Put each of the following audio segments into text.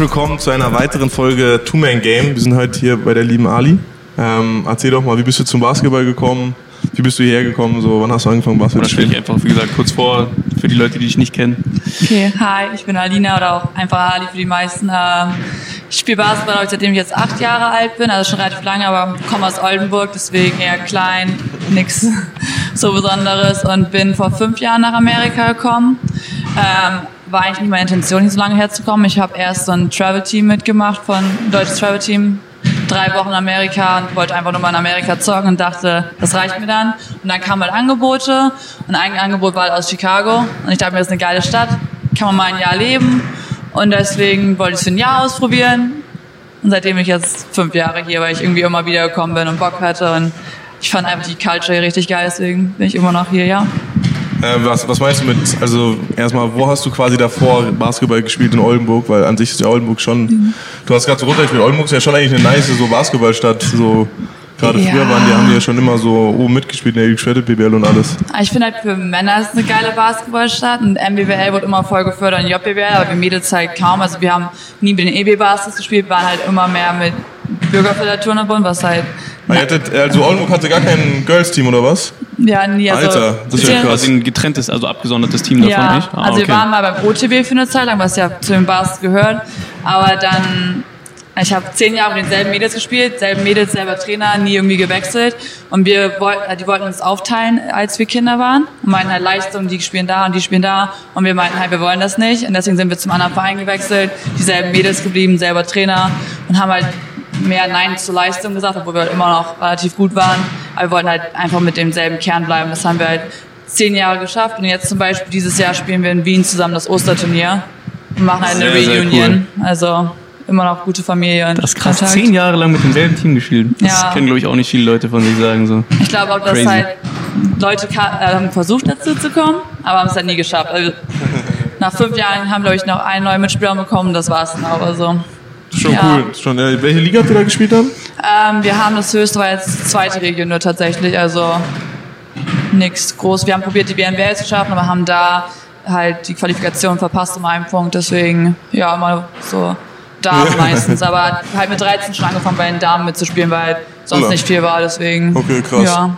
Willkommen zu einer weiteren Folge Two-Man-Game. Wir sind heute hier bei der lieben Ali. Ähm, erzähl doch mal, wie bist du zum Basketball gekommen? Wie bist du hierher gekommen? So, wann hast du angefangen, Basketball zu spielen? Ich einfach, wie gesagt, kurz vor, für die Leute, die dich nicht kennen. Okay, hi, ich bin Alina oder auch einfach Ali für die meisten. Ähm, ich spiele Basketball, seitdem ich jetzt acht Jahre alt bin, also schon relativ lange, aber komme aus Oldenburg, deswegen eher klein, nix so Besonderes und bin vor fünf Jahren nach Amerika gekommen. Ähm, war eigentlich nicht meine Intention, hier so lange herzukommen. Ich habe erst so ein Travel-Team mitgemacht von deutsches Travel-Team, drei Wochen in Amerika und wollte einfach nur mal in Amerika zocken und dachte, das reicht mir dann. Und dann kamen halt Angebote und ein Angebot war halt aus Chicago und ich dachte mir, das ist eine geile Stadt, kann man mal ein Jahr leben und deswegen wollte ich es für ein Jahr ausprobieren und seitdem ich jetzt fünf Jahre hier, weil ich irgendwie immer wieder gekommen bin und Bock hatte und ich fand einfach die Culture hier richtig geil, deswegen bin ich immer noch hier, ja. Äh, was, was meinst du mit, also erstmal, wo hast du quasi davor Basketball gespielt in Oldenburg? Weil an sich ist ja Oldenburg schon, mhm. du hast gerade so runtergespielt, Oldenburg ist ja schon eigentlich eine nice so Basketballstadt, so Gerade ja. früher waren die, haben die ja schon immer so oben mitgespielt in der Shredded BBL und alles. Ich finde halt für Männer ist es eine geile Basketballstadt und MBBL wird immer voll gefördert und JBL, aber wir Mädels halt kaum. Also wir haben nie mit den EB-Baskets gespielt, waren halt immer mehr mit Bürgerföderaturen verbunden, was halt Hattet, also Oldenburg hatte gar kein Girls-Team oder was? Ja, nie. Also Alter, das ist ja quasi ein getrenntes, also abgesondertes Team davon, ja, nicht? Ah, also okay. wir waren mal beim OTB für eine Zeit lang, was ja zu den Bars gehört. Aber dann, ich habe zehn Jahre mit denselben Mädels gespielt, selben Mädels, selber Trainer, nie irgendwie gewechselt. Und wir wollten, die wollten uns aufteilen, als wir Kinder waren. Und meinten halt Leistung, die spielen da und die spielen da. Und wir meinten halt, wir wollen das nicht. Und deswegen sind wir zum anderen Verein gewechselt, dieselben Mädels geblieben, selber Trainer und haben halt mehr Nein zur Leistung gesagt, obwohl wir halt immer noch relativ gut waren. Aber wir wollten halt einfach mit demselben Kern bleiben. Das haben wir halt zehn Jahre geschafft. Und jetzt zum Beispiel dieses Jahr spielen wir in Wien zusammen das Osterturnier und machen halt eine sehr, Reunion. Sehr cool. Also immer noch gute Familie. Und das ist krass, Kontakt. zehn Jahre lang mit demselben Team gespielt. Das ja. können, glaube ich, auch nicht viele Leute von sich sagen. So. Ich glaube auch, dass halt Leute äh, haben versucht dazu zu kommen, aber haben es halt nie geschafft. Also, nach fünf Jahren haben, glaube ich, noch einen neuen Mitspieler bekommen, das war es dann auch. Also. Schon ja. cool. Schon, äh, welche Liga habt ihr da gespielt dann? Ähm, wir haben das höchste war jetzt zweite Region nur tatsächlich, also nichts groß. Wir haben probiert, die BNWL zu schaffen, aber haben da halt die Qualifikation verpasst um einen Punkt. Deswegen, ja, immer so Damen meistens. Aber halt mit 13 schon angefangen, bei den Damen mitzuspielen, weil sonst Oder? nicht viel war. Deswegen. Okay, krass. Ja.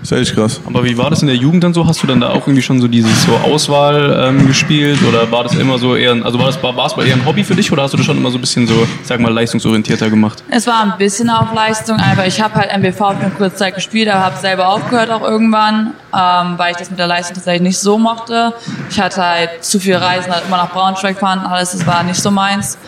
Das ist echt krass. Aber wie war das in der Jugend dann so? Hast du dann da auch irgendwie schon so dieses so Auswahl ähm, gespielt oder war das immer so eher, also war das Basketball eher ein Hobby für dich oder hast du das schon immer so ein bisschen so, sag mal, leistungsorientierter gemacht? Es war ein bisschen auf Leistung, einfach ich habe halt MBV für eine kurze Zeit gespielt, aber habe selber aufgehört auch irgendwann, ähm, weil ich das mit der Leistung tatsächlich nicht so mochte. Ich hatte halt zu viel Reisen, halt immer nach Braunschweig fahren, alles, das war nicht so meins.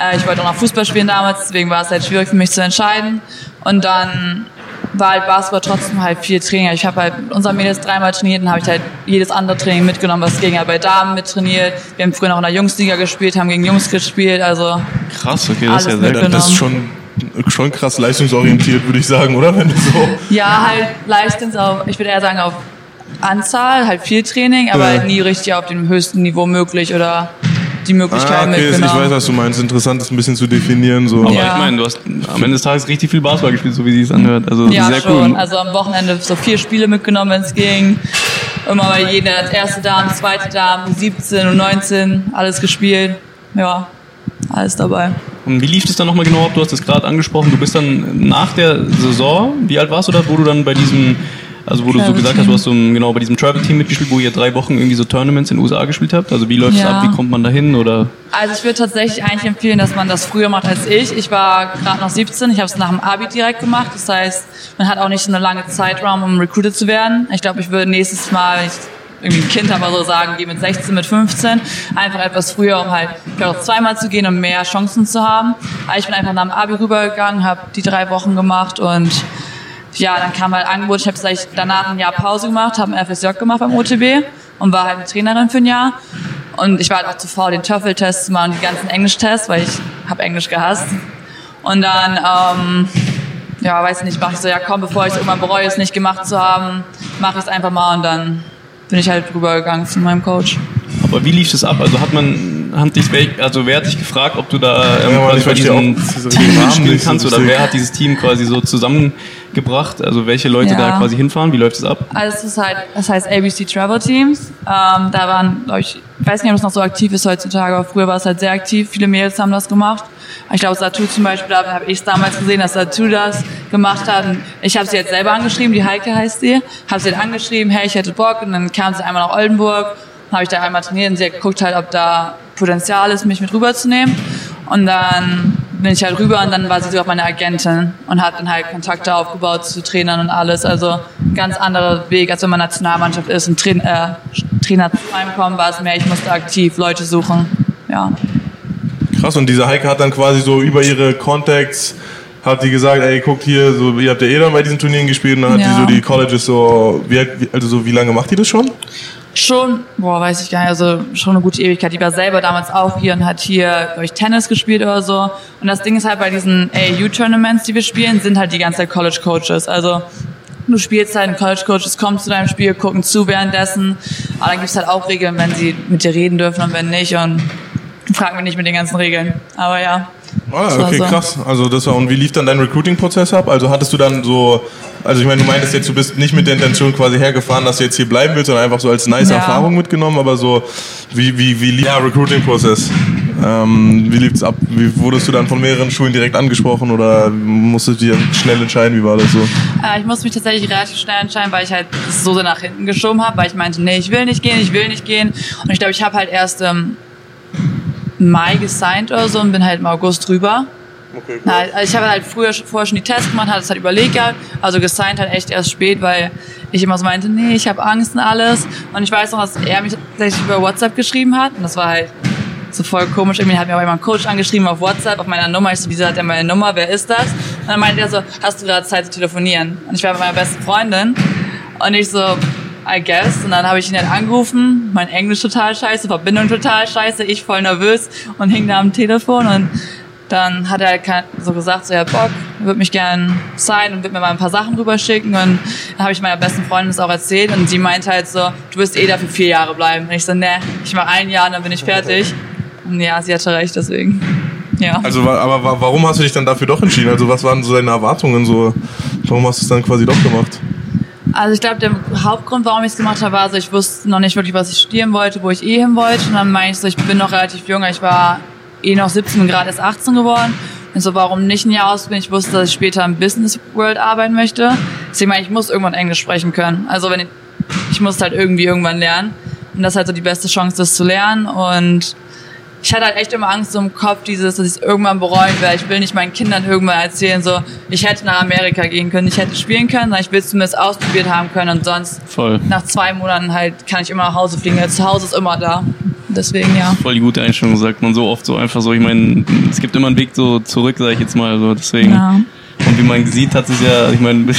Äh, ich wollte auch noch Fußball spielen damals, deswegen war es halt schwierig für mich zu entscheiden. Und dann war halt Basketball trotzdem halt viel Training. Ich habe halt mit unseren Mädels dreimal trainiert und habe ich halt jedes andere Training mitgenommen, was ging. Halt bei Damen mit trainiert. Wir haben früher noch in der Jungsliga gespielt, haben gegen Jungs gespielt. Also krass, okay, das ist ja sehr Das ist schon schon krass leistungsorientiert, würde ich sagen, oder? Wenn so ja, halt Leistungs auf, ich würde eher sagen auf Anzahl, halt viel Training, aber ja. halt nie richtig auf dem höchsten Niveau möglich oder die Möglichkeit ah, okay, mitgenommen. Ich weiß, was du meinst. Interessant, das ein bisschen zu definieren. So. Aber ja. ich meine, du hast am Ende des Tages richtig viel Basketball gespielt, so wie sie es anhört. Also ja, sehr schon. cool. Also am Wochenende so vier Spiele mitgenommen, wenn es ging. Immer bei jeder, erste Dame, zweite Dame, 17 und 19, alles gespielt. Ja, alles dabei. Und wie lief es dann nochmal genau ab? Du hast es gerade angesprochen. Du bist dann nach der Saison, wie alt warst du da, wo du dann bei diesem also wo du so gesagt hast, du hast so genau bei diesem Travel-Team mitgespielt, wo ihr drei Wochen irgendwie so Tournaments in den USA gespielt habt. Also wie läuft es ja. ab, wie kommt man da hin oder? Also ich würde tatsächlich eigentlich empfehlen, dass man das früher macht als ich. Ich war gerade noch 17, ich habe es nach dem Abi direkt gemacht. Das heißt, man hat auch nicht so eine lange Zeitraum, um recruited zu werden. Ich glaube, ich würde nächstes Mal, wenn ich irgendwie ein Kind habe, so sagen, gehe mit 16, mit 15, einfach etwas früher, um halt vielleicht auch zweimal zu gehen, um mehr Chancen zu haben. Aber ich bin einfach nach dem Abi rübergegangen, habe die drei Wochen gemacht und ja, dann kam halt Angebot, ich habe gleich danach ein Jahr Pause gemacht, habe ein FSJ gemacht beim OTB und war halt eine Trainerin für ein Jahr. Und ich war halt auch zu faul, den TOEFL-Test zu machen und die ganzen Englisch-Tests, weil ich habe Englisch gehasst. Und dann, ähm, ja, weiß ich nicht, mache ich so, ja komm, bevor ich irgendwann bereue, es nicht gemacht zu haben, mache ich es einfach mal und dann bin ich halt rübergegangen zu meinem Coach. Aber wie lief das ab? Also hat man, hat dich, also wer hat dich gefragt, ob du da ähm, ja, quasi bei diesem Team mitspielen kannst oder wer hat dieses Team quasi so zusammengebracht? Also welche Leute ja. da quasi hinfahren? Wie läuft das ab? Also es ist halt, das heißt ABC Travel Teams. Ähm, da waren, glaube ich, ich weiß nicht, ob es noch so aktiv ist heutzutage, aber früher war es halt sehr aktiv. Viele Mädels haben das gemacht. Ich glaube, Satu zum Beispiel, da habe ich es damals gesehen, dass Satu das gemacht hat. Und ich habe sie jetzt selber angeschrieben, die Heike heißt sie. Habe sie halt angeschrieben, hey, ich hätte Bock. Und dann kam sie einmal nach Oldenburg. Dann habe ich da einmal trainiert und sie hat geguckt halt, ob da Potenzial ist, mich mit rüberzunehmen. Und dann bin ich halt rüber und dann war sie sogar meine Agentin und hat dann halt Kontakte aufgebaut zu Trainern und alles. Also ganz anderer Weg, als wenn man Nationalmannschaft ist und Train, äh, Trainer zu einem kommen, war es mehr, ich musste aktiv Leute suchen. Ja. Krass, und diese Heike hat dann quasi so über ihre Contacts hat die gesagt, ey, guckt hier, so, ihr habt ja eh dann bei diesen Turnieren gespielt und dann Ja. hat die so die Colleges so, wie, also so, wie lange macht die das schon? Schon, boah, weiß ich gar nicht, also schon eine gute Ewigkeit. Die war selber damals auch hier und hat hier, glaube ich, Tennis gespielt oder so. Und das Ding ist halt bei diesen AAU-Tournaments, die wir spielen, sind halt die ganze Zeit College-Coaches. Also du spielst halt, ein College-Coaches kommen zu deinem Spiel, gucken zu währenddessen. Aber dann gibt's halt auch Regeln, wenn sie mit dir reden dürfen und wenn nicht. Und frag mich nicht mit den ganzen Regeln. Aber ja. Ah, Das okay, so. krass. Also das war, und wie lief dann dein Recruiting-Prozess ab? Also hattest du dann so, also ich meine, du meintest jetzt, du bist nicht mit der Intention quasi hergefahren, dass du jetzt hier bleiben willst, sondern einfach so als nice Ja. Erfahrung mitgenommen, aber so, wie, wie, wie lief der Recruiting-Prozess? Ähm, wie lief's ab? Wie wurdest du dann von mehreren Schulen direkt angesprochen oder musstest du dir schnell entscheiden? Wie war das so? Äh, ich musste mich tatsächlich relativ schnell entscheiden, weil ich halt so nach hinten geschoben habe, weil ich meinte, nee, ich will nicht gehen, ich will nicht gehen. Und ich glaube, ich habe halt erst im Mai gesigned oder so und bin halt im August drüber. Okay, Na, also ich habe halt früher vorher schon die Tests gemacht, hatte es halt überlegt gehabt, also gesigned halt echt erst spät, weil ich immer so meinte, nee, ich habe Angst und alles. Und ich weiß noch, dass er mich tatsächlich über WhatsApp geschrieben hat und das war halt so voll komisch. Irgendwie hat mir aber immer ein Coach angeschrieben auf WhatsApp, auf meiner Nummer. Ich so, wieso hat er meine Nummer? Wer ist das? Und dann meinte er so, hast du gerade Zeit zu telefonieren? Und ich war mit meiner besten Freundin und ich so, I guess. Und dann habe ich ihn halt angerufen, mein Englisch total scheiße, Verbindung total scheiße, ich voll nervös und hing da am Telefon und dann hat er halt so gesagt, so, ja, Bock, würde mich gern sein und wird mir mal ein paar Sachen rüberschicken. Und dann habe ich meiner besten Freundin das auch erzählt und sie meinte halt so, du wirst eh dafür vier Jahre bleiben. Und ich so, ne, ich mache ein Jahr und dann bin ich fertig. Und ja, sie hatte recht, deswegen. Ja. Also, aber wa- warum hast du dich dann dafür doch entschieden? Also, was waren so deine Erwartungen? So, warum hast du es dann quasi doch gemacht? Also ich glaube, der Hauptgrund, warum ich es gemacht habe, war, also ich wusste noch nicht wirklich, was ich studieren wollte, wo ich eh hin wollte. Und dann meinte ich so, ich bin noch relativ jung, ich war eh noch 17 und gerade erst 18 geworden. Und so, warum nicht ein Jahr ausbilden? Ich wusste, dass ich später im Business World arbeiten möchte. Deswegen meine ich, ich muss irgendwann Englisch sprechen können. Also wenn ich, ich muss halt irgendwie irgendwann lernen. Und das ist halt so die beste Chance, das zu lernen. Und ich hatte halt echt immer Angst so im Kopf, dieses, dass ich es irgendwann bereuen werde. Ich will nicht meinen Kindern irgendwann erzählen, so, ich hätte nach Amerika gehen können, ich hätte spielen können, sondern ich will es zumindest ausprobiert haben können und sonst Voll. nach zwei Monaten halt kann ich immer nach Hause fliegen. Das Zuhause ist immer da. Deswegen ja. Voll die gute Einstellung, sagt man so oft so einfach so. Ich meine, es gibt immer einen Weg so zurück, sag ich jetzt mal. So, deswegen. Ja. Und wie man sieht, hat es ja, ich meine,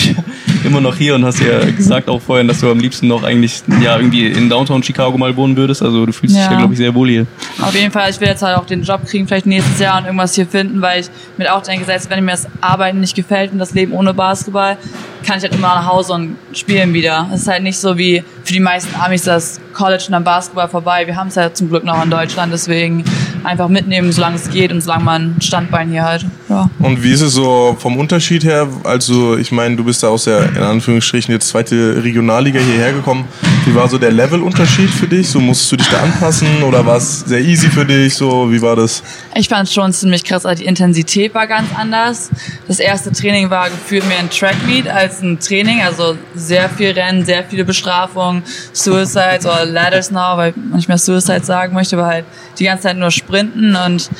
immer noch hier und hast ja gesagt auch vorhin, dass du am liebsten noch eigentlich ja irgendwie in Downtown Chicago mal wohnen würdest. Also du fühlst dich Ja. ja, glaube ich, sehr wohl hier. Auf jeden Fall, ich will jetzt halt auch den Job kriegen, vielleicht nächstes Jahr und irgendwas hier finden, weil ich mir auch denke, selbst wenn mir das Arbeiten nicht gefällt und das Leben ohne Basketball, kann ich halt immer nach Hause und spielen wieder. Es ist halt nicht so wie für die meisten Amis das College und dann Basketball vorbei. Wir haben es ja zum Glück noch in Deutschland, deswegen einfach mitnehmen, solange es geht und solange man ein Standbein hier hat. Ja. Und wie ist es so vom Unterschied her? Also, ich meine, du bist da aus der, in Anführungsstrichen, jetzt zweite Regionalliga hierher gekommen. Wie war so der Levelunterschied für dich? So, musstest du dich da anpassen oder war es sehr easy für dich? So, wie war das? Ich fand es schon ziemlich krass, also die Intensität war ganz anders. Das erste Training war gefühlt mehr ein Trackmeet als ein Training, also sehr viel Rennen, sehr viele Bestrafungen, Suicides oder Ladders now, weil man nicht mehr Suicides sagen möchte, aber halt die ganze Zeit nur sprinten und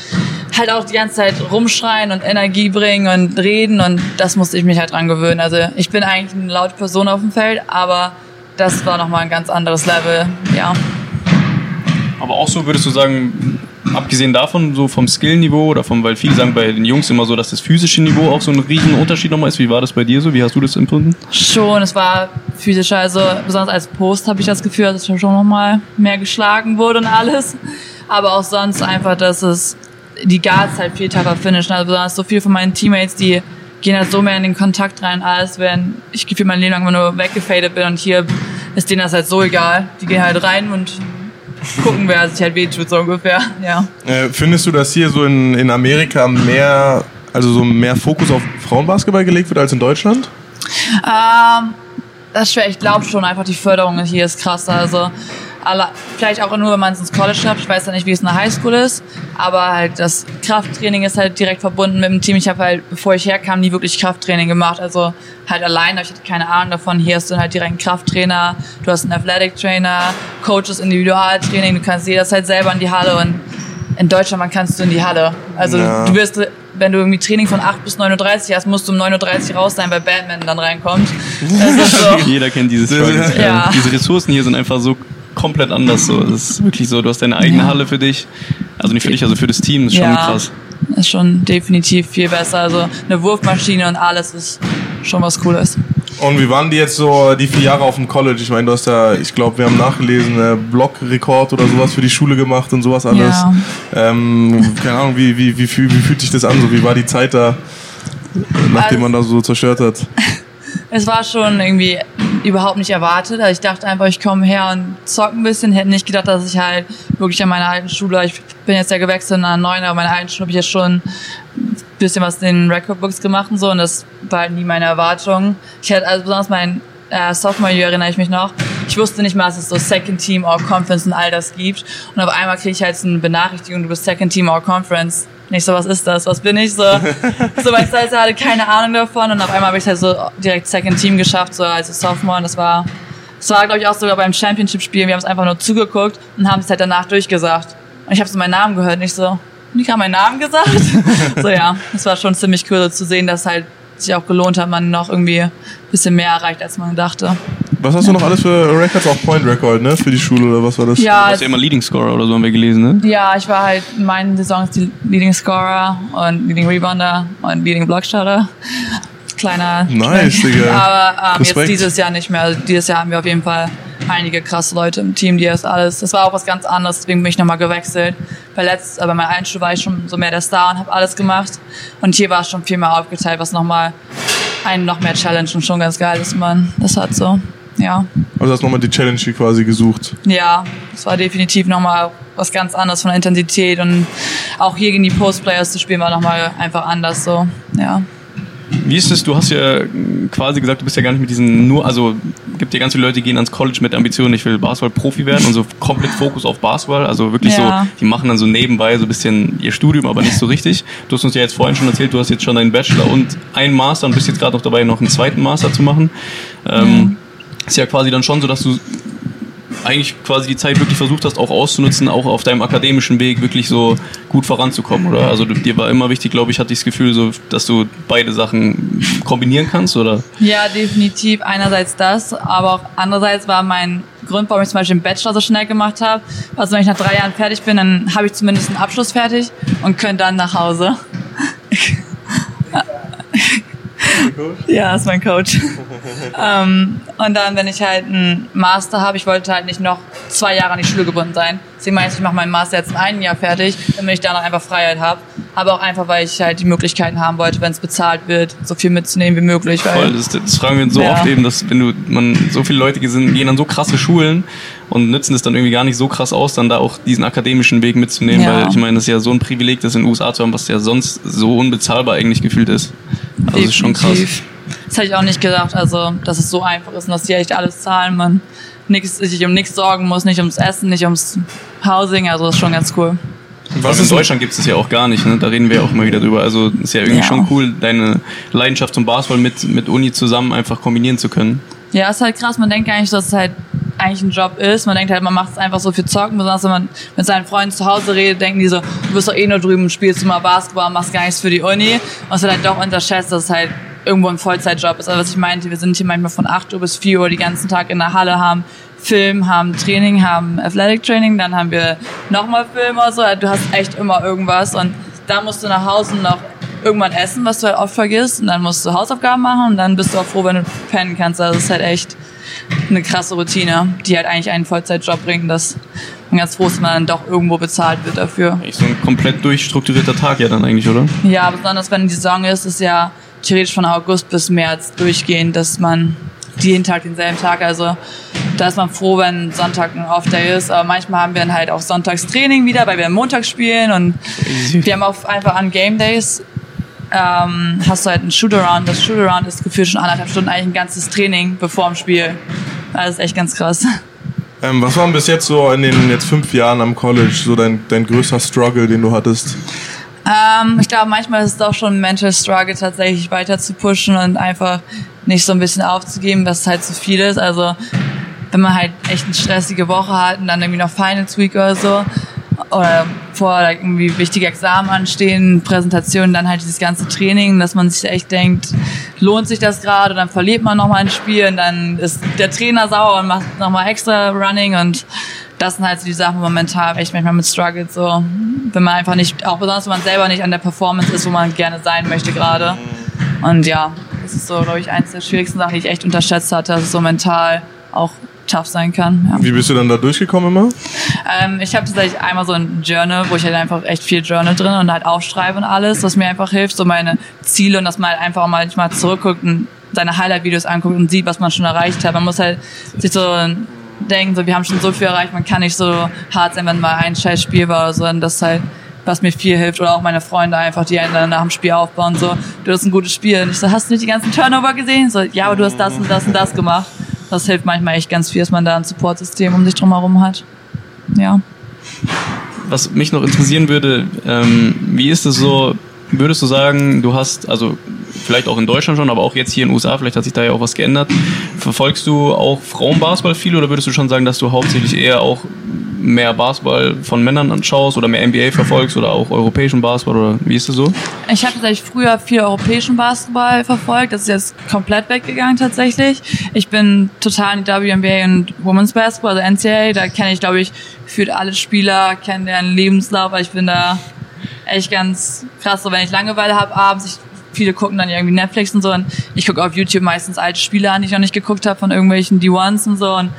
halt auch die ganze Zeit rumschreien und Energie bringen und reden und das musste ich mich halt dran gewöhnen. Also ich bin eigentlich eine laute Person auf dem Feld, aber das war nochmal ein ganz anderes Level, ja. Aber auch so würdest du sagen, abgesehen davon, so vom Skillniveau oder vom, weil viele sagen bei den Jungs immer so, dass das physische Niveau auch so ein riesen Unterschied nochmal ist. Wie war das bei dir so? Wie hast du das empfunden? Schon, es war physischer, also besonders als Post habe ich das Gefühl, dass ich schon nochmal mehr geschlagen wurde und alles. Aber auch sonst einfach, dass es die Guards halt viel tougher finishen. Also besonders so viel von meinen Teammates, die gehen halt so mehr in den Kontakt rein, alles, wenn ich gefühlt mein Leben lang immer nur weggefadet bin und hier ist denen das halt so egal. Die gehen halt rein und gucken, wer sich halt wehtut, so ungefähr, ja. Äh, findest du, dass hier so in, in Amerika mehr, also so mehr Fokus auf Frauenbasketball gelegt wird als in Deutschland? Ähm, das ist schwer. Ich glaube schon einfach, die Förderung hier ist krass. Also alle, vielleicht auch nur, wenn man es ins College schafft. Ich weiß ja nicht, wie es in der Highschool ist, aber halt das Krafttraining ist halt direkt verbunden mit dem Team. Ich habe halt, bevor ich herkam, nie wirklich Krafttraining gemacht. Also halt allein, ich hatte keine Ahnung davon. Hier hast du halt direkt einen Krafttrainer, du hast einen Athletic Trainer, Coaches Individualtraining, du kannst jederzeit selber in die Halle und in Deutschland man kannst du in die Halle. Also ja. du wirst, wenn du irgendwie Training von 8 bis 9.30 hast, musst du um 9.30 Uhr raus sein, weil Batman dann reinkommt. So. Jeder kennt dieses Struggle. Ja. Diese Ressourcen hier sind einfach so komplett anders. So. Das ist wirklich so, du hast deine eigene ja. Halle für dich. Also nicht für dich, also für das Team. Das ist schon krass. Ist schon definitiv viel besser. Also eine Wurfmaschine und alles ist schon was Cooles. Und wie waren die jetzt so die vier Jahre auf dem College? Ich meine, du hast ja, ich glaube, wir haben nachgelesen, äh, Blog-Rekord oder sowas für die Schule gemacht und sowas alles. Ja. Ähm, keine Ahnung, wie, wie, wie, wie, wie fühlt sich das an? So, wie war die Zeit da, nachdem also, man da so zerstört hat? Es war schon irgendwie überhaupt nicht erwartet. Also ich dachte einfach, ich komme her und zock ein bisschen. Hätte nicht gedacht, dass ich halt wirklich an meiner alten Schule, ich bin jetzt ja gewechselt in einer neuen, aber meine alten Schule habe ich jetzt schon ein bisschen was in den Recordbooks gemacht und so und das war halt nie meine Erwartung. Ich hätte also besonders mein äh, Sophomore Year erinnere ich mich noch. Ich wusste nicht mal, dass es so Second Team All Conference und all das gibt. Und auf einmal kriege ich halt so eine Benachrichtigung, du bist Second Team All Conference. Nicht so, was ist das? Was bin ich so? so, weil ich halt hatte keine Ahnung davon und auf einmal habe ich halt so direkt Second Team geschafft, so als Sophomore und das war, das war glaube ich auch sogar beim Championship-Spiel. Wir haben es einfach nur zugeguckt und haben es halt danach durchgesagt. Und ich habe so meinen Namen gehört und ich so, ich habe meinen Namen gesagt. so ja, das war schon ziemlich cool zu sehen, dass halt sich auch gelohnt hat, man noch irgendwie ein bisschen mehr erreicht, als man dachte. Was hast du noch alles für Records? Auch Point Record, ne? Für die Schule oder was war das? Ja. Du warst ja immer Leading Scorer oder so haben wir gelesen, ne? Ja, ich war halt in meinen Saisons die Leading Scorer und Leading Rebounder und Leading Blockstarter. Kleiner. Nice, Digga. Aber ähm, jetzt dieses Jahr nicht mehr. Also dieses Jahr haben wir auf jeden Fall einige krasse Leute im Team, die das alles. Das war auch was ganz anderes, deswegen bin ich nochmal gewechselt. Bei letzt, bei meinem Einstuhl war ich schon so mehr der Star und habe alles gemacht. Und hier war es schon viel mehr aufgeteilt, was nochmal einen noch mehr Challenge und schon ganz geil ist, man das hat so. Ja. Also hast du nochmal die Challenge quasi gesucht? Ja, das war definitiv nochmal was ganz anderes von der Intensität und auch hier gegen die Postplayers zu spielen war nochmal einfach anders so, ja. Wie ist es? Du hast ja quasi gesagt, du bist ja gar nicht mit diesen nur, also gibt ja ganz viele Leute, die gehen ans College mit Ambitionen, ich will Basketball-Profi werden und so komplett Fokus auf Basketball. Also wirklich ja. so, die machen dann so nebenbei so ein bisschen ihr Studium, aber nicht so richtig. Du hast uns ja jetzt vorhin schon erzählt, du hast jetzt schon einen Bachelor und einen Master und bist jetzt gerade noch dabei, noch einen zweiten Master zu machen. Ähm, ja. Ist ja quasi dann schon so, dass du eigentlich quasi die Zeit wirklich versucht hast, auch auszunutzen, auch auf deinem akademischen Weg wirklich so gut voranzukommen, oder? Also dir war immer wichtig, glaube ich, hatte ich das Gefühl, so, dass du beide Sachen kombinieren kannst, oder? Ja, definitiv. Einerseits das, aber auch andererseits war mein Grund, warum ich zum Beispiel den Bachelor so schnell gemacht habe, also wenn ich nach drei Jahren fertig bin, dann habe ich zumindest einen Abschluss fertig und könnte dann nach Hause. ja, ist mein Coach. ähm, und dann, wenn ich halt einen Master habe, ich wollte halt nicht noch zwei Jahre an die Schule gebunden sein. Deswegen meine ich, ich mache meinen Master jetzt in einem Jahr fertig, damit ich danach einfach Freiheit habe. Aber auch einfach, weil ich halt die Möglichkeiten haben wollte, wenn es bezahlt wird, so viel mitzunehmen wie möglich. Voll, das, das fragen wir uns so ja. oft eben, dass wenn du, man, so viele Leute sind, gehen an so krasse Schulen und nützen es dann irgendwie gar nicht so krass aus, dann da auch diesen akademischen Weg mitzunehmen, ja. weil ich meine, das ist ja so ein Privileg, das in den USA zu haben, was ja sonst so unbezahlbar eigentlich gefühlt ist. Also das ist schon krass. Das hätte ich auch nicht gedacht, also dass es so einfach ist und dass die echt alles zahlen, man nix, sich um nichts sorgen muss, nicht ums Essen, nicht ums Housing, also das ist schon ganz cool. Was in Deutschland gibt es das ja auch gar nicht, ne? da reden wir ja auch immer wieder drüber. Also ist ja irgendwie ja. schon cool, deine Leidenschaft zum Basketball mit, mit Uni zusammen einfach kombinieren zu können. Ja, ist halt krass, man denkt eigentlich, dass es halt eigentlich ein Job ist. Man denkt halt, man macht es einfach so für Zocken, besonders wenn man mit seinen Freunden zu Hause redet, denken die so, du bist doch eh nur drüben, spielst mal Basketball, machst gar nichts für die Uni. Und es wird halt doch unterschätzt, dass es halt irgendwo ein Vollzeitjob ist. Also was ich meinte, wir sind hier manchmal von 8 Uhr bis 4 Uhr die ganzen Tag in der Halle, haben Film, haben Training, haben Athletic Training, dann haben wir nochmal Film oder so. Du hast echt immer irgendwas und da musst du nach Hause noch irgendwann essen, was du halt oft vergisst und dann musst du Hausaufgaben machen und dann bist du auch froh, wenn du pennen kannst. Also das ist halt echt eine krasse Routine, die halt eigentlich einen Vollzeitjob bringt, dass man ganz froh ist, dass man dann doch irgendwo bezahlt wird dafür. Echt so ein komplett durchstrukturierter Tag ja dann eigentlich, oder? Ja, besonders wenn die Saison ist, ist ja theoretisch von August bis März durchgehend, dass man jeden Tag denselben Tag, also da ist man froh, wenn Sonntag ein Off-Day ist. Aber manchmal haben wir dann halt auch Sonntagstraining wieder, weil wir Montag spielen und wir haben auch einfach an Game Days ähm, hast du halt ein Shootaround. Das Shootaround ist gefühlt schon anderthalb Stunden eigentlich ein ganzes Training bevor dem Spiel. Das ist echt ganz krass. Ähm, was war denn bis jetzt so in den jetzt fünf Jahren am College so dein, dein größter Struggle, den du hattest? Ähm, ich glaube, manchmal ist es auch schon ein Mental Struggle, tatsächlich weiter zu pushen und einfach nicht so ein bisschen aufzugeben, was halt zu viel ist. Also wenn man halt echt eine stressige Woche hat und dann irgendwie noch Finals Week oder so oder vor irgendwie wichtige Examen anstehen, Präsentationen, dann halt dieses ganze Training, dass man sich echt denkt, lohnt sich das gerade? Dann verliert man nochmal ein Spiel und dann ist der Trainer sauer und macht nochmal extra Running und das sind halt so die Sachen, wo man mental echt manchmal mit struggelt, so. Wenn man einfach nicht, auch besonders wenn man selber nicht an der Performance ist, wo man gerne sein möchte gerade. Und ja, das ist so, glaube ich, eins der schwierigsten Sachen, die ich echt unterschätzt hatte, dass es so mental auch tough sein kann. Ja. Wie bist du dann da durchgekommen immer? Ähm, ich habe tatsächlich einmal so ein Journal, wo ich halt einfach echt viel Journal drin und halt aufschreibe und alles, was mir einfach hilft, so meine Ziele und dass man halt einfach manchmal zurückguckt und seine Highlight-Videos anguckt und sieht, was man schon erreicht hat. Man muss halt sich so denken, so wir haben schon so viel erreicht, man kann nicht so hart sein, wenn mal ein scheiß Spiel war oder so. Und das halt, was mir viel hilft. Oder auch meine Freunde einfach, die einen dann nach dem Spiel aufbauen, so, du hast ein gutes Spiel. Und ich so, hast du nicht die ganzen Turnover gesehen? So, ja, aber du hast das und das und das gemacht. Das hilft manchmal echt ganz viel, dass man da ein Supportsystem um sich drum herum hat. Ja. Was mich noch interessieren würde, ähm, wie ist es so, würdest du sagen, du hast, also vielleicht auch in Deutschland schon, aber auch jetzt hier in den USA, vielleicht hat sich da ja auch was geändert. Verfolgst du auch Frauenbasketball viel oder würdest du schon sagen, dass du hauptsächlich eher auch mehr Basketball von Männern anschaust oder mehr NBA verfolgst oder auch europäischen Basketball oder wie ist das so? Ich habe tatsächlich früher viel europäischen Basketball verfolgt. Das ist jetzt komplett weggegangen tatsächlich. Ich bin total in die WNBA und Women's Basketball, also NCAA. Da kenne ich, glaube ich, für alle Spieler, kenne deren Lebenslauf. Ich bin da echt ganz krass, so wenn ich Langeweile habe abends. Ich viele gucken dann irgendwie Netflix und so und ich gucke auf YouTube meistens alte Spiele an, die ich noch nicht geguckt habe von irgendwelchen D1s und so und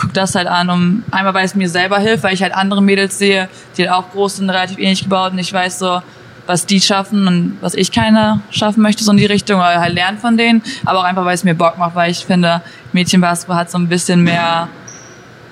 guck das halt an, um einmal weil es mir selber hilft, weil ich halt andere Mädels sehe, die halt auch groß sind, relativ ähnlich gebaut und ich weiß so, was die schaffen und was ich keiner schaffen möchte, so in die Richtung, oder halt lernen von denen, aber auch einfach, weil es mir Bock macht, weil ich finde, Mädchenbasketball hat so ein bisschen mehr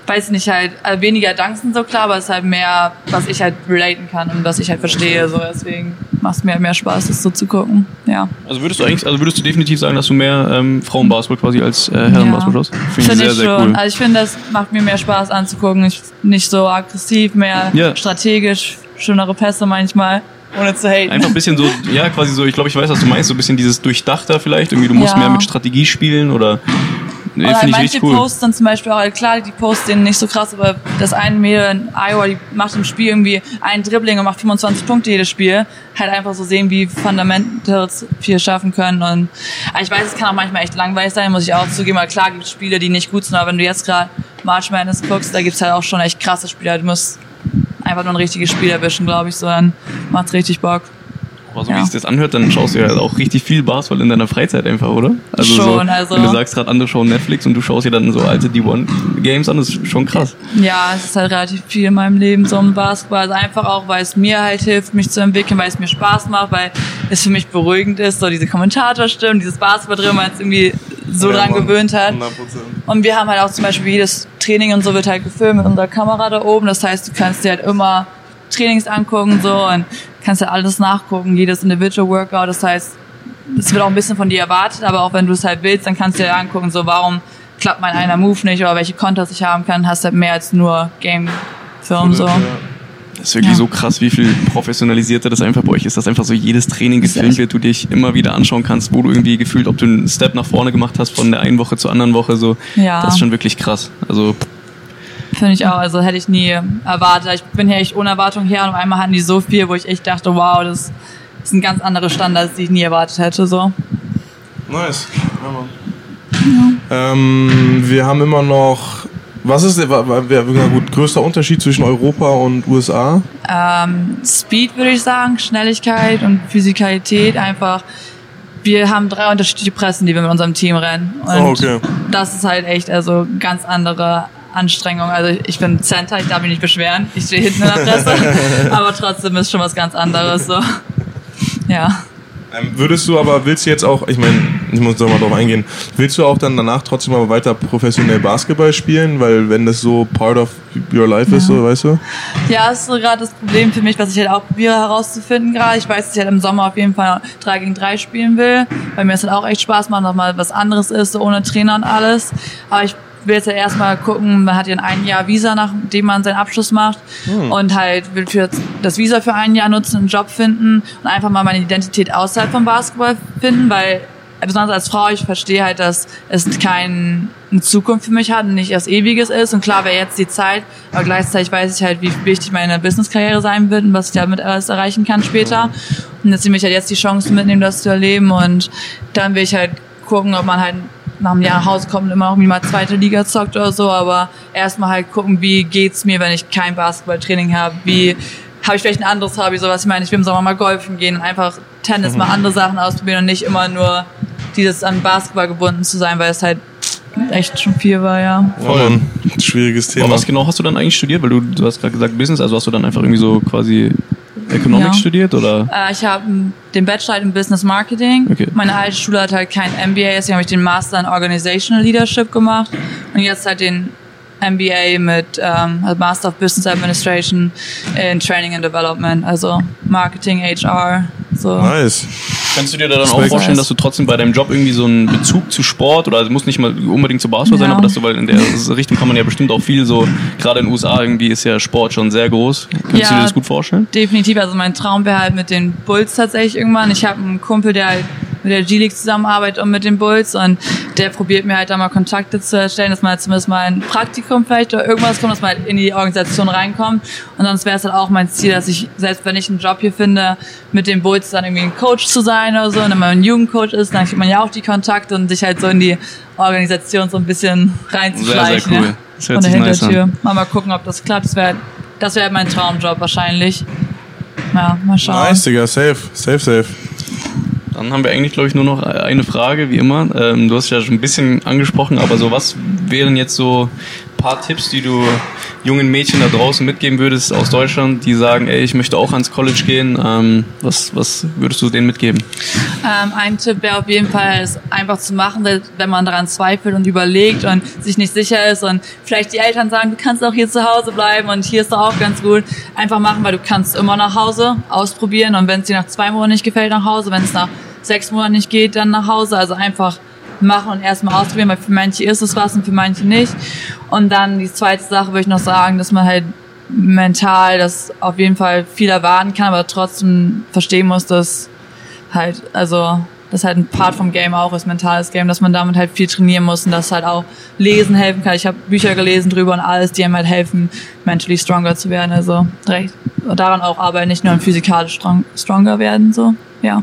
weiß nicht, halt also weniger Danksen so klar, aber es ist halt mehr, was ich halt relaten kann und was ich halt verstehe. So deswegen macht mir mehr Spaß, das so zu gucken. Ja. Also würdest du eigentlich, also würdest du definitiv sagen, dass du mehr ähm, Frauenbasketball quasi als äh, Herrenbasketball ja. schaust? Finde find ich, sehr, schon. Cool. Also ich finde, das macht mir mehr Spaß anzugucken. Ich, nicht so aggressiv, mehr yeah. strategisch, schönere Pässe manchmal ohne zu haten. Einfach ein bisschen so, ja, quasi so, ich glaube, ich weiß, was du meinst, so ein bisschen dieses Durchdachter vielleicht, irgendwie du musst ja. mehr mit Strategie spielen oder Nee, Oder halt manche cool. Posts dann zum Beispiel auch, klar, die posten nicht so krass, aber das eine Mädel in Iowa, die macht im Spiel irgendwie ein Dribbling und macht 25 Punkte jedes Spiel. Halt einfach so sehen, wie Fundamentals viel schaffen können. Und ich weiß, es kann auch manchmal echt langweilig sein, muss ich auch zugeben. Aber klar gibt es Spiele, die nicht gut sind, aber wenn du jetzt gerade March Madness guckst, da gibt's halt auch schon echt krasse Spieler. Du musst einfach nur ein richtiges Spiel erwischen, glaube ich, so dann macht's richtig Bock. Aber so ja. wie es das anhört, dann schaust du ja auch richtig viel Basketball in deiner Freizeit einfach, oder? Also schon, so, also. Wenn du sagst gerade, andere schauen Netflix und du schaust dir dann so alte D1-Games an, das ist schon krass. Ja, es ist halt relativ viel in meinem Leben so ein Basketball. Also einfach auch, weil es mir halt hilft, mich zu entwickeln, weil es mir Spaß macht, weil es für mich beruhigend ist, so diese Kommentatorstimmen, dieses Basketball drin, man es irgendwie so ja, dran Mann, gewöhnt hat. 100%. Und wir haben halt auch zum Beispiel jedes Training und so wird halt gefilmt mit unserer Kamera da oben. Das heißt, du kannst dir halt immer Trainings angucken so und kannst ja alles nachgucken, jedes Individual Workout. Das heißt, es wird auch ein bisschen von dir erwartet, aber auch wenn du es halt willst, dann kannst du dir angucken, so warum klappt mein einer Move nicht oder welche Konters ich haben kann, hast halt mehr als nur Game-Film so. Das ist wirklich ja. so krass, wie viel professionalisierter das einfach bei euch ist, dass einfach so jedes Training gefilmt wird, du dich immer wieder anschauen kannst, wo du irgendwie gefühlt, ob du einen Step nach vorne gemacht hast von der einen Woche zur anderen Woche, so. Ja. Das ist schon wirklich krass. Also, Finde ich auch. Also hätte ich nie erwartet. Ich bin hier echt ohne Erwartung her und auf einmal hatten die so viel, wo ich echt dachte, wow, das ist ein ganz anderer Standard, die ich nie erwartet hätte. So. Nice. Ja. Ähm, wir haben immer noch. Was ist der gut, größter Unterschied zwischen Europa und USA? Ähm, Speed würde ich sagen, Schnelligkeit und Physikalität einfach. Wir haben drei unterschiedliche Pressen, die wir mit unserem Team rennen. Und oh, okay. das ist halt echt also ganz andere Anstrengung. Also ich bin Center, ich darf mich nicht beschweren. Ich stehe hinten in der Presse, aber trotzdem ist schon was ganz anderes. So. Ja. Ähm, würdest du aber, willst du jetzt auch, ich meine, ich muss da mal drauf eingehen, willst du auch dann danach trotzdem aber weiter professionell Basketball spielen? Weil wenn das so part of your life ja. ist, so, weißt du? Ja, ist so gerade das Problem für mich, was ich halt auch probiere herauszufinden gerade. Ich weiß, dass ich halt im Sommer auf jeden Fall 3 gegen 3 spielen will, weil mir das halt auch echt Spaß macht, nochmal was anderes ist, so ohne Trainer und alles. Aber ich will jetzt ja erstmal gucken, man hat ja ein Jahr Visa, nachdem man seinen Abschluss macht hm. und halt will für das Visa für ein Jahr nutzen, einen Job finden und einfach mal meine Identität außerhalb vom Basketball finden, weil besonders als Frau, ich verstehe halt, dass es keine Zukunft für mich hat und nicht erst Ewiges ist. Und klar wäre jetzt die Zeit, aber gleichzeitig weiß ich halt, wie wichtig meine Business-Karriere sein wird und was ich damit alles erreichen kann später. Und jetzt nehme ich halt jetzt die Chance mitnehmen, das zu erleben. Und dann will ich halt gucken, ob man halt nach einem Jahr nach Hause kommt und immer noch mal zweite Liga zockt oder so. Aber erstmal halt gucken, wie geht's mir, wenn ich kein Basketballtraining habe, wie habe ich vielleicht ein anderes Hobby, so was ich meine, ich will im Sommer mal golfen gehen und einfach Tennis, mal andere Sachen ausprobieren und nicht immer nur dieses an Basketball gebunden zu sein, weil es halt echt schon viel war, ja. Voll ein schwieriges Thema. Aber was genau hast du dann eigentlich studiert? Weil du, du hast gerade gesagt Business, also hast du dann einfach irgendwie so quasi Economics ja. studiert oder? Äh, ich habe den Bachelor in Business Marketing. Okay. Meine alte Schule hat halt kein MBA, deswegen habe ich den Master in Organizational Leadership gemacht und jetzt halt den MBA mit ähm, also Master of Business Administration in Training and Development, also Marketing, HR. So. Nice. Kannst du dir da dann auch vorstellen, dass du trotzdem bei deinem Job irgendwie so einen Bezug zu Sport oder es muss nicht mal unbedingt zu Basketball ja. sein, aber dass du, weil in der Richtung kann man ja bestimmt auch viel so, gerade in den USA irgendwie ist ja Sport schon sehr groß. Kannst ja, du dir das gut vorstellen? Definitiv. Also mein Traum wäre halt mit den Bulls tatsächlich irgendwann. Ich habe einen Kumpel, der halt mit der G-League zusammenarbeitet und mit den Bulls und der probiert mir halt da mal Kontakte zu erstellen, dass man halt zumindest mal ein Praktikum vielleicht oder irgendwas kommt, dass man halt in die Organisation reinkommt und sonst wäre es halt auch mein Ziel, dass ich, selbst wenn ich einen Job hier finde, mit den Bulls dann irgendwie ein Coach zu sein oder so und wenn man ein Jugendcoach ist, dann kriegt man ja auch die Kontakte und sich halt so in die Organisation so ein bisschen reinzuschleichen. Sehr, sehr cool. Ja, von der Hintertür. Nice mal, mal gucken, ob das klappt. Das wäre das wäre mein Traumjob wahrscheinlich. Ja, mal schauen. Nice, Digga. Safe. Safe, safe. Dann haben wir eigentlich, glaube ich, nur noch eine Frage, wie immer. Ähm, du hast ja schon ein bisschen angesprochen, aber so was wären jetzt so ein paar Tipps, die du jungen Mädchen da draußen mitgeben würdest aus Deutschland, die sagen, ey, ich möchte auch ans College gehen. Ähm, was, was würdest du denen mitgeben? Ähm, ein Tipp wäre auf jeden Fall, es einfach zu machen, wenn man daran zweifelt und überlegt und sich nicht sicher ist und vielleicht die Eltern sagen, du kannst auch hier zu Hause bleiben und hier ist doch auch ganz gut. Einfach machen, weil du kannst immer nach Hause ausprobieren und wenn es dir nach zwei Monaten nicht gefällt, nach Hause. Wenn es nach sechs Monaten nicht geht, dann nach Hause. Also einfach machen und erstmal ausprobieren, weil für manche ist es was und für manche nicht. Und dann die zweite Sache würde ich noch sagen, dass man halt mental das auf jeden Fall viel erwarten kann, aber trotzdem verstehen muss, dass halt, also das halt ein Part vom Game auch ist, mentales Game, dass man damit halt viel trainieren muss und dass halt auch Lesen helfen kann. Ich habe Bücher gelesen drüber und alles, die einem halt helfen, mentally stronger zu werden. Also recht daran auch arbeiten, nicht nur physikalisch strong, stronger werden. So, ja.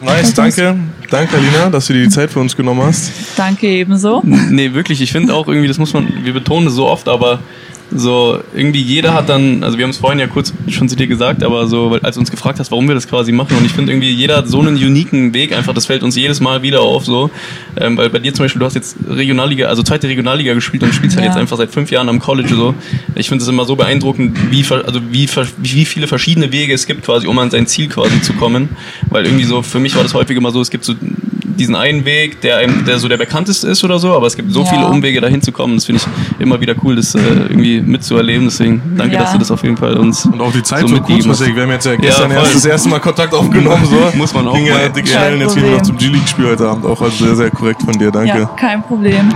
Nice, danke. Danke, Alina, dass du dir die Zeit für uns genommen hast. Danke ebenso. Nee, wirklich, ich finde auch irgendwie, das muss man, wir betonen es so oft, aber so irgendwie jeder hat dann, also wir haben es vorhin ja kurz schon zu dir gesagt, aber so, als du uns gefragt hast, warum wir das quasi machen und ich finde irgendwie jeder hat so einen uniken Weg einfach, das fällt uns jedes Mal wieder auf so, ähm, weil bei dir zum Beispiel, du hast jetzt Regionalliga, also zweite Regionalliga gespielt und spielst halt ja. jetzt einfach seit fünf Jahren am College so. Ich finde es immer so beeindruckend, wie, also wie, wie viele verschiedene Wege es gibt quasi, um an sein Ziel quasi zu kommen, weil irgendwie so, für mich war das häufig immer so, es gibt so diesen einen Weg, der einem, der so der bekannteste ist oder so, aber es gibt so ja. viele Umwege dahin zu kommen, das finde ich immer wieder cool, das äh, irgendwie mitzuerleben. Deswegen danke, ja. dass du das auf jeden Fall uns. Und auch die Zeit so, so kurzfristig. Wir haben jetzt ja gestern ja, erst das erste Mal Kontakt aufgenommen. So. Muss man auch. Ging ja dick schnell. Jetzt gehen wir noch zum G-League-Spiel heute Abend. Auch also sehr, sehr korrekt von dir. Danke. Ja, kein Problem.